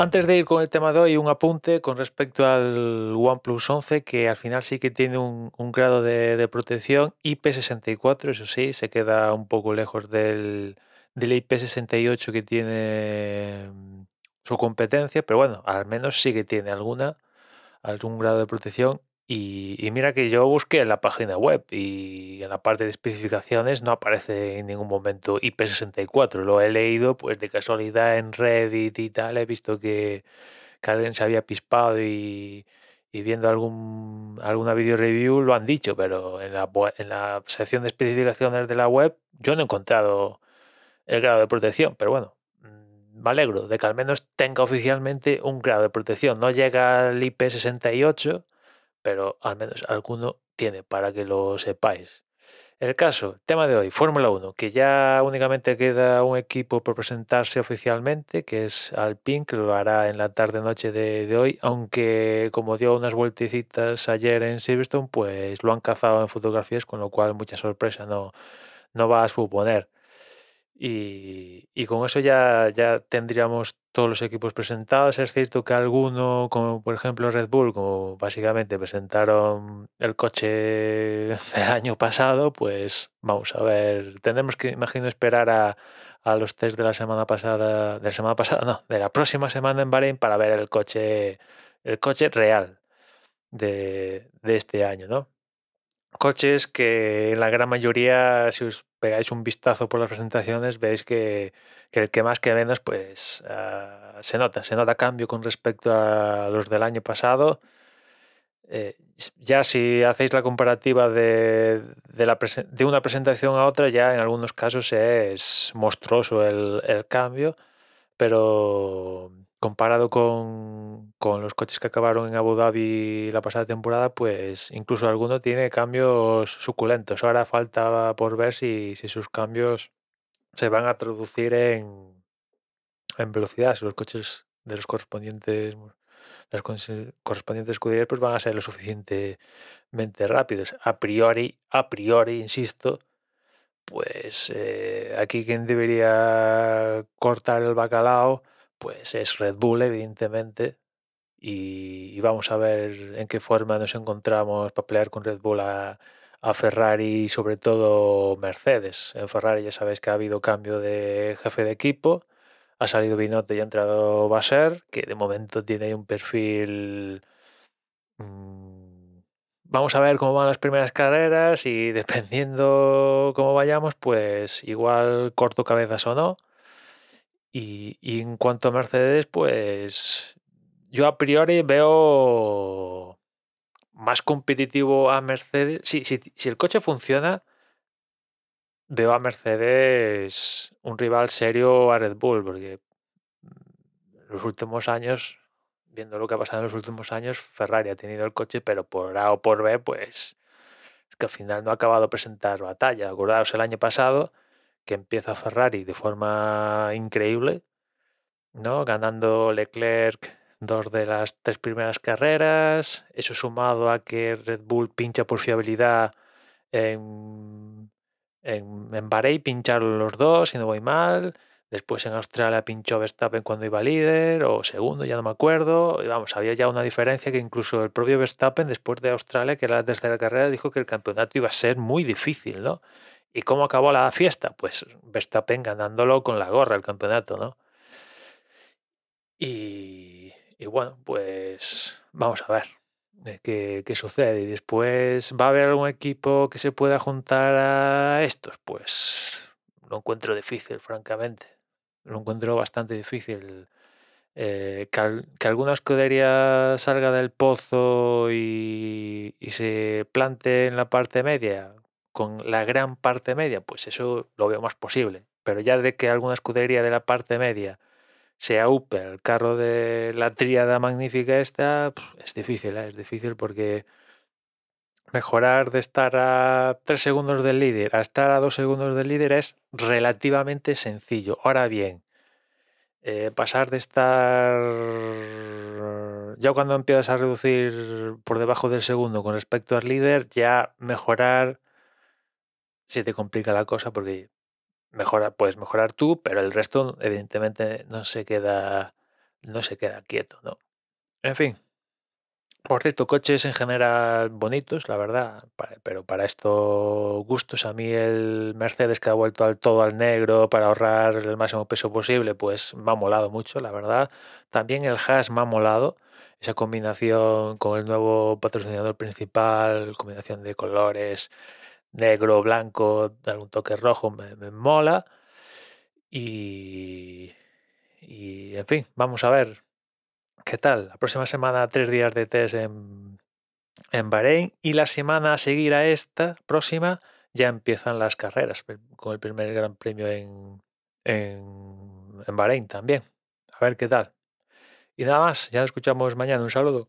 antes de ir con el tema de hoy, un apunte con respecto al OnePlus 11, que al final sí que tiene un, grado de, protección. IP64, eso sí, se queda un poco lejos del, del IP68 que tiene mm, su competencia, pero bueno, al menos sí que tiene alguna, algún grado de protección y, mira que yo busqué en la página web y en la parte de especificaciones no aparece en ningún momento IP64. Lo he leído pues de casualidad en Reddit y tal. He visto que, alguien se había pispado y, viendo algún, alguna video review lo han dicho, pero en la, en la sección de especificaciones de la web yo no he encontrado el grado de protección. Pero bueno, mm, me alegro de que al menos tenga oficialmente un grado de protección. No llega al IP68 pero al menos alguno tiene para que lo sepáis. El caso, tema de hoy, Fórmula 1, que ya únicamente queda un equipo por presentarse oficialmente, que es Alpine, que lo hará en la tarde-noche de, hoy, aunque como dio unas vueltecitas ayer en Silverstone, pues lo han cazado en fotografías, con lo cual mucha sorpresa no, no va a suponer. Y, con eso ya, ya tendríamos todos los equipos presentados. Es cierto que alguno, como por ejemplo Red Bull, como básicamente presentaron el coche del año pasado, pues vamos a ver. Tendremos que, imagino, esperar a, los test de la semana pasada, de la semana pasada, no, de la próxima semana en Bahrein para ver el coche, el coche real de, de este año, ¿no? Coches que en la gran mayoría, si os pegáis un vistazo por las presentaciones, veis que, el que más que menos, pues ah, se nota, se nota cambio con respecto a los del año pasado. Eh, ya si hacéis la comparativa de, de, una presentación a otra, ya en algunos casos es monstruoso el, el cambio, pero comparado con, los coches que acabaron en Abu Dhabi la pasada temporada, pues incluso alguno tiene cambios suculentos. Ahora falta por ver si, sus cambios se van a traducir en, en velocidad, si los coches de los correspondientes las correspondientes escuderías pues van a ser lo suficientemente rápidos. A priori, a priori, insisto, pues eh, aquí quien debería cortar el bacalao pues es Red Bull, evidentemente. Y, vamos a ver en qué forma nos encontramos para pelear con Red Bull a, Ferrari y sobre todo Mercedes. En Ferrari ya sabéis que ha habido cambio de jefe de equipo. Ha salido Binotto y ha entrado Basser, que de momento tiene un perfil... Mm, vamos a ver cómo van las primeras carreras y dependiendo cómo vayamos, pues igual corto cabezas o no. Y, en cuanto a Mercedes, pues yo a priori veo más competitivo a Mercedes. Si, si el coche funciona, veo a Mercedes un rival serio a Red Bull, porque en los últimos años, viendo lo que ha pasado en los últimos años, Ferrari ha tenido el coche, pero por A o por B, pues es que al final no ha acabado de presentar batalla. Acordaos el año pasado que empieza Ferrari de forma increíble, ¿no? Ganando Leclerc dos de las tres primeras carreras, eso sumado a que Red Bull pincha por fiabilidad en, en, Bahrein, pincharon los dos, si no voy mal. Después en Australia pinchó Verstappen cuando iba líder o segundo, ya no me acuerdo. Vamos, había ya una diferencia que incluso el propio Verstappen, después de Australia, que era la tercera carrera, dijo que el campeonato iba a ser muy difícil, ¿no? ¿Y cómo acabó la fiesta? Pues Verstappen ganándolo con la gorra el campeonato, ¿no? Y, bueno, pues vamos a ver qué, qué, sucede. Y después, ¿va a haber algún equipo que se pueda juntar a estos? Pues lo encuentro difícil, francamente. Lo encuentro bastante difícil. Eh, que, alguna escudería salga del pozo y, y se plante en la parte media, con la gran parte media, pues eso lo veo más posible. Pero ya de que alguna escudería de la parte media sea UPE, el carro de la tríada magnífica esta, es difícil, ¿eh? es difícil porque mejorar de estar a 3 segundos del líder a estar a 2 segundos del líder es relativamente sencillo. Ahora bien, eh, pasar de estar ya cuando empiezas a reducir por debajo del segundo con respecto al líder, ya mejorar se te complica la cosa porque mejora, puedes mejorar tú, pero el resto evidentemente no se queda no se queda quieto, ¿no? En fin. Por cierto, coches en general bonitos, la verdad, pero para estos gustos, a mí el Mercedes que ha vuelto al todo al negro para ahorrar el máximo peso posible, pues me ha molado mucho, la verdad. También el Haas me ha molado, esa combinación con el nuevo patrocinador principal, combinación de colores negro, blanco, algún toque rojo, me, me mola. Y, y, en fin, vamos a ver qué tal. La próxima semana, tres días de test en, en Bahrein. Y la semana a seguir a esta próxima ya empiezan las carreras, con el primer gran premio en, en, en Bahrein también. A ver qué tal. Y nada más, ya nos escuchamos mañana. Un saludo.